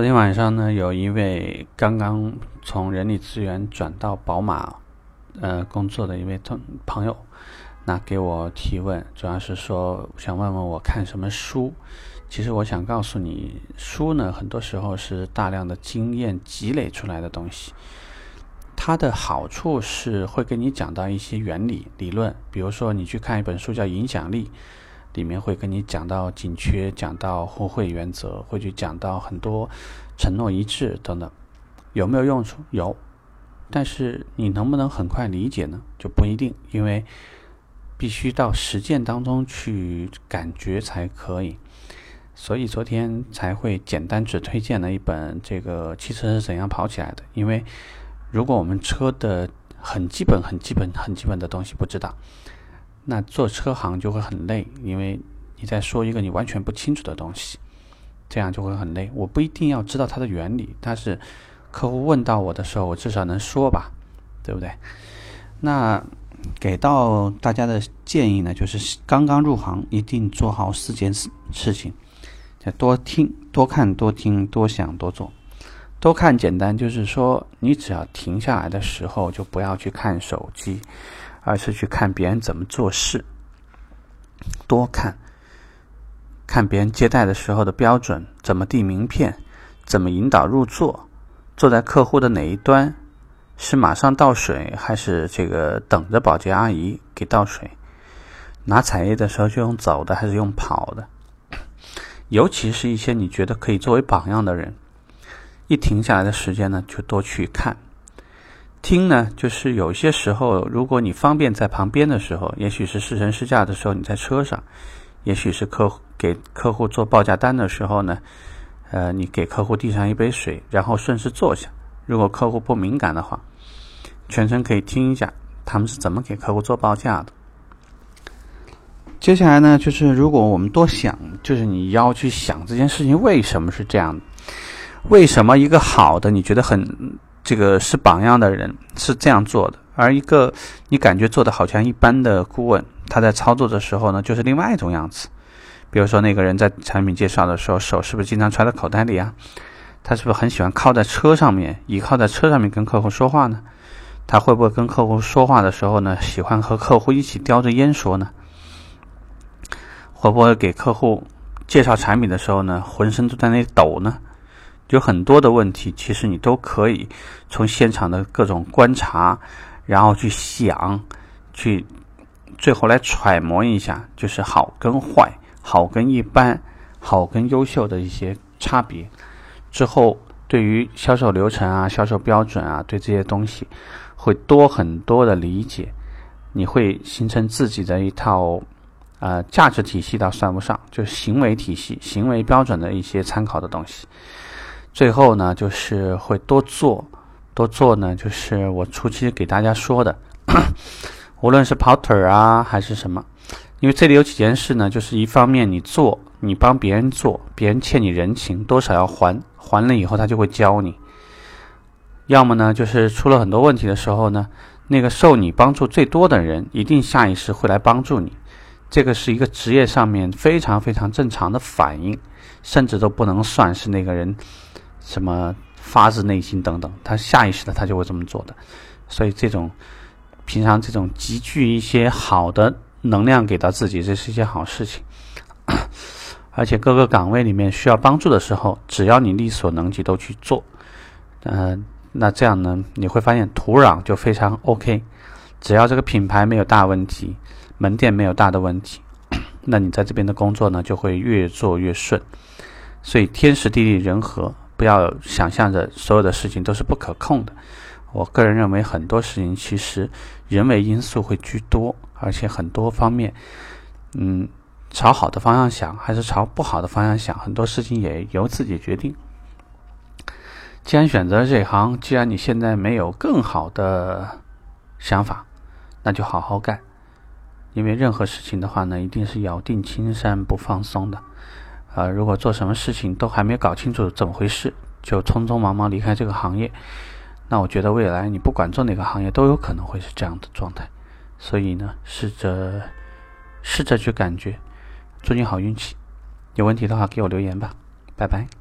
昨天晚上呢，有一位刚刚从人力资源转到宝马，呃，工作的一位同朋友，那给我提问，主要是说想问问我看什么书。其实我想告诉你，书呢，很多时候是大量的经验积累出来的东西。它的好处是会给你讲到一些原理、理论，比如说你去看一本书叫《影响力》。里面会跟你讲到紧缺，讲到互惠原则，会去讲到很多承诺一致等等，有没有用处？有，但是你能不能很快理解呢？就不一定，因为必须到实践当中去感觉才可以。所以昨天才会简单只推荐了一本这个汽车是怎样跑起来的。因为如果我们车的很基本、很基本、很基本的东西不知道。那做车行就会很累，因为你在说一个你完全不清楚的东西，这样就会很累。我不一定要知道它的原理，但是客户问到我的时候，我至少能说吧，对不对？那给到大家的建议呢，就是刚刚入行一定做好四件事事情：，就多听、多看、多听、多想、多做。多看简单，就是说你只要停下来的时候，就不要去看手机。而是去看别人怎么做事，多看，看别人接待的时候的标准，怎么递名片，怎么引导入座，坐在客户的哪一端，是马上倒水，还是这个等着保洁阿姨给倒水？拿彩页的时候就用走的，还是用跑的？尤其是一些你觉得可以作为榜样的人，一停下来的时间呢，就多去看。听呢，就是有些时候，如果你方便在旁边的时候，也许是试乘试驾的时候，你在车上；也许是客户给客户做报价单的时候呢，呃，你给客户递上一杯水，然后顺势坐下。如果客户不敏感的话，全程可以听一下他们是怎么给客户做报价的。接下来呢，就是如果我们多想，就是你要去想这件事情为什么是这样的，为什么一个好的你觉得很。这个是榜样的人是这样做的，而一个你感觉做的好像一般的顾问，他在操作的时候呢，就是另外一种样子。比如说那个人在产品介绍的时候，手是不是经常揣在口袋里啊？他是不是很喜欢靠在车上面，倚靠在车上面跟客户说话呢？他会不会跟客户说话的时候呢，喜欢和客户一起叼着烟说呢？会不会给客户介绍产品的时候呢，浑身都在那抖呢？有很多的问题，其实你都可以从现场的各种观察，然后去想，去最后来揣摩一下，就是好跟坏、好跟一般、好跟优秀的一些差别。之后，对于销售流程啊、销售标准啊，对这些东西会多很多的理解，你会形成自己的一套呃价值体系，倒算不上，就是行为体系、行为标准的一些参考的东西。最后呢，就是会多做，多做呢，就是我初期给大家说的，无论是跑腿儿啊，还是什么，因为这里有几件事呢，就是一方面你做，你帮别人做，别人欠你人情，多少要还，还了以后他就会教你；要么呢，就是出了很多问题的时候呢，那个受你帮助最多的人，一定下意识会来帮助你，这个是一个职业上面非常非常正常的反应，甚至都不能算是那个人。什么发自内心等等，他下意识的他就会这么做的，所以这种平常这种集聚一些好的能量给到自己，这是一件好事情。而且各个岗位里面需要帮助的时候，只要你力所能及都去做，嗯，那这样呢，你会发现土壤就非常 OK。只要这个品牌没有大问题，门店没有大的问题，那你在这边的工作呢就会越做越顺。所以天时地利人和。不要想象着所有的事情都是不可控的。我个人认为，很多事情其实人为因素会居多，而且很多方面，嗯，朝好的方向想，还是朝不好的方向想，很多事情也由自己决定。既然选择了这一行，既然你现在没有更好的想法，那就好好干。因为任何事情的话呢，一定是咬定青山不放松的。啊，如果做什么事情都还没搞清楚怎么回事，就匆匆忙忙离开这个行业，那我觉得未来你不管做哪个行业都有可能会是这样的状态。所以呢，试着试着去感觉，祝你好运气。有问题的话给我留言吧，拜拜。